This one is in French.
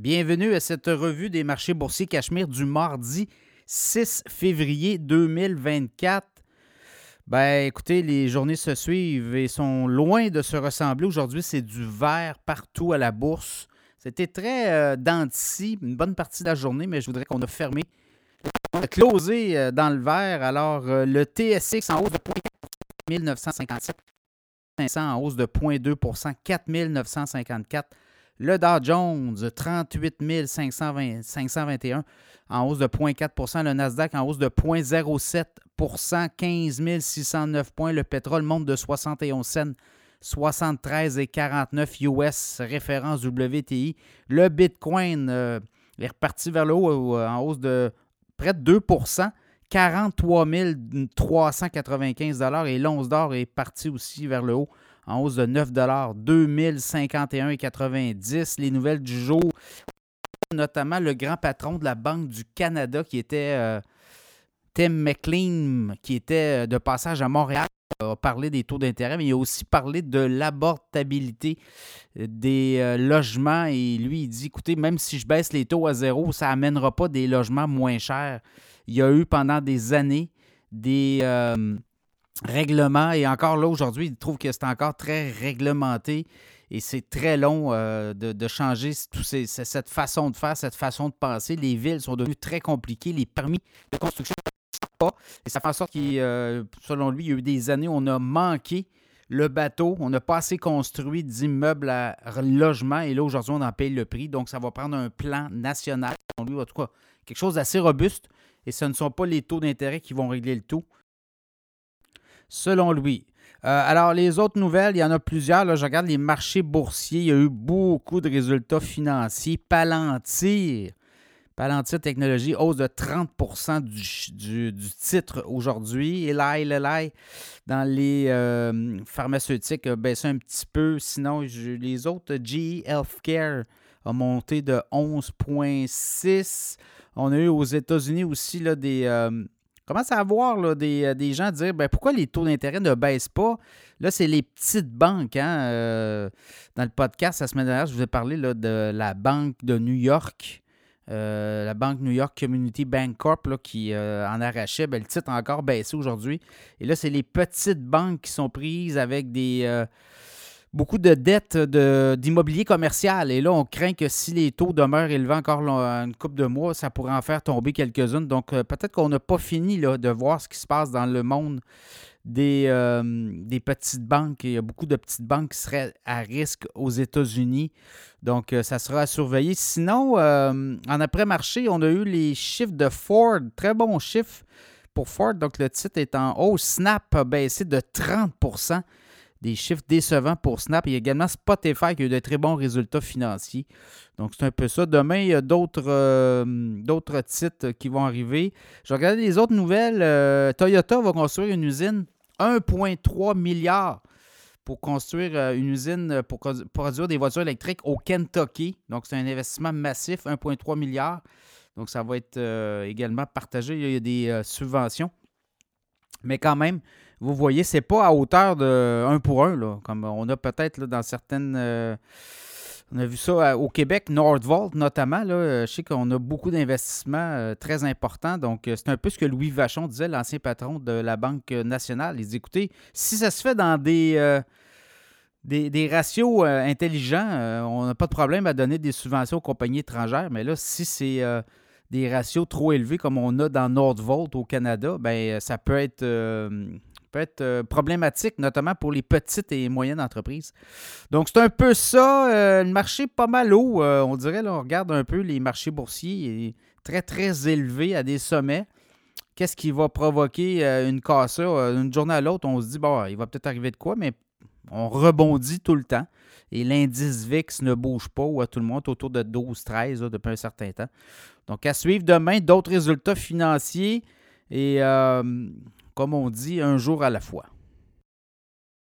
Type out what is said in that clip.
Bienvenue à cette revue des marchés boursiers Cachemire du mardi 6 février 2024. Ben, écoutez, les journées se suivent et sont loin de se ressembler. Aujourd'hui, c'est du vert partout à la bourse. C'était très euh, une bonne partie de la journée, mais je voudrais qu'on a fermé, on a closé euh, dans le vert. Alors, euh, le TSX en hausse de 1957, 500 en hausse de 0,2 4954 le Dow Jones, 38 521 en hausse de 0,4% Le Nasdaq en hausse de 0,07% 15 609 points. Le pétrole monte de 71 cents. 73,49 US, référence WTI. Le Bitcoin euh, est reparti vers le haut euh, en hausse de près de 2% 43 395 et l'once d'or est parti aussi vers le haut en hausse de 9 2051,90 Les nouvelles du jour, notamment le grand patron de la Banque du Canada qui était euh, Tim McLean, qui était euh, de passage à Montréal, a parlé des taux d'intérêt, mais il a aussi parlé de l'abordabilité euh, des logements. Et lui, il dit, écoutez, même si je baisse les taux à zéro, ça n'amènera pas des logements moins chers. Il y a eu pendant des années des règlement. Et encore là, aujourd'hui, il trouve que c'est encore très réglementé et c'est très long euh, de, changer cette façon de faire, cette façon de penser. Les villes sont devenues très compliquées. Les permis de construction ne pas. Et ça fait en sorte que, euh, selon lui, il y a eu des années où on a manqué le bateau. On n'a pas assez construit d'immeubles à logement. Et là, aujourd'hui, on en paye le prix. Donc, ça va prendre un plan national. Lui, en tout cas, quelque chose d'assez robuste. Et ce ne sont pas les taux d'intérêt qui vont régler le tout selon lui. Euh, alors, les autres nouvelles, il y en a plusieurs. Là, je regarde les marchés boursiers. Il y a eu beaucoup de résultats financiers. Palantir, Palantir Technologies, hausse de 30% du, titre aujourd'hui. Eli Lilly, dans les euh, pharmaceutiques, a baissé un petit peu. Sinon, les autres, GE Healthcare a monté de 11,6. On a eu aux États-Unis aussi là, des. Euh, commence à voir là, des, euh, des, gens dire ben, pourquoi les taux d'intérêt ne baissent pas? Là, c'est les petites banques. Hein, euh, dans le podcast la semaine dernière, je vous ai parlé là, de la banque de New York. Euh, la banque New York Community Bank Corp qui en arrachait, ben, le titre a encore baissé aujourd'hui. Et là, c'est les petites banques qui sont prises avec des, beaucoup de dettes d'immobilier commercial. Et là, on craint que si les taux demeurent élevés encore une couple de mois, ça pourrait en faire tomber quelques-unes. Donc, euh, peut-être qu'on n'a pas fini là, de voir ce qui se passe dans le monde des, euh, des, petites banques. Il y a beaucoup de petites banques qui seraient à risque aux États-Unis. Donc, euh, ça sera à surveiller. Sinon, en après-marché, on a eu les chiffres de Ford. Très bons chiffres pour Ford. Donc, le titre est en haut. Snap a baissé de 30 des chiffres décevants pour Snap. Il y a également Spotify qui a eu de très bons résultats financiers. Donc, c'est un peu ça. Demain, il y a d'autres, euh, titres qui vont arriver. Je regarde les autres nouvelles. Euh, Toyota va construire une usine 1,3 milliard pour construire euh, une usine pour produire des voitures électriques au Kentucky. Donc, c'est un investissement massif, 1,3 milliard. Donc, ça va être également partagé. Il y a des subventions. Mais quand même, vous voyez, c'est pas à hauteur de 1 pour 1, là, comme on a peut-être dans certaines. Euh, on a vu ça au Québec, Nordvolt notamment. Là, euh, je sais qu'on a beaucoup d'investissements euh, très importants. Donc, c'est un peu ce que Louis Vachon disait, l'ancien patron de la Banque nationale. Il dit écoutez, si ça se fait dans des. Des, ratios intelligents, on n'a pas de problème à donner des subventions aux compagnies étrangères, mais là, si c'est des ratios trop élevés comme on a dans Nordvolt au Canada, ben ça peut être peut être euh, problématique, notamment pour les petites et moyennes entreprises. Donc, c'est un peu ça. Euh, le marché pas mal haut, euh, on dirait. Là, on regarde un peu les marchés boursiers, très, très élevé à des sommets. Qu'est-ce qui va provoquer une cassure d'une journée à l'autre? On se dit, bon, il va peut-être arriver de quoi, mais on rebondit tout le temps. Et l'indice VIX ne bouge pas, ou à tout le monde autour de 12-13 depuis un certain temps. Donc, à suivre demain, d'autres résultats financiers. Et comme on dit, un jour à la fois.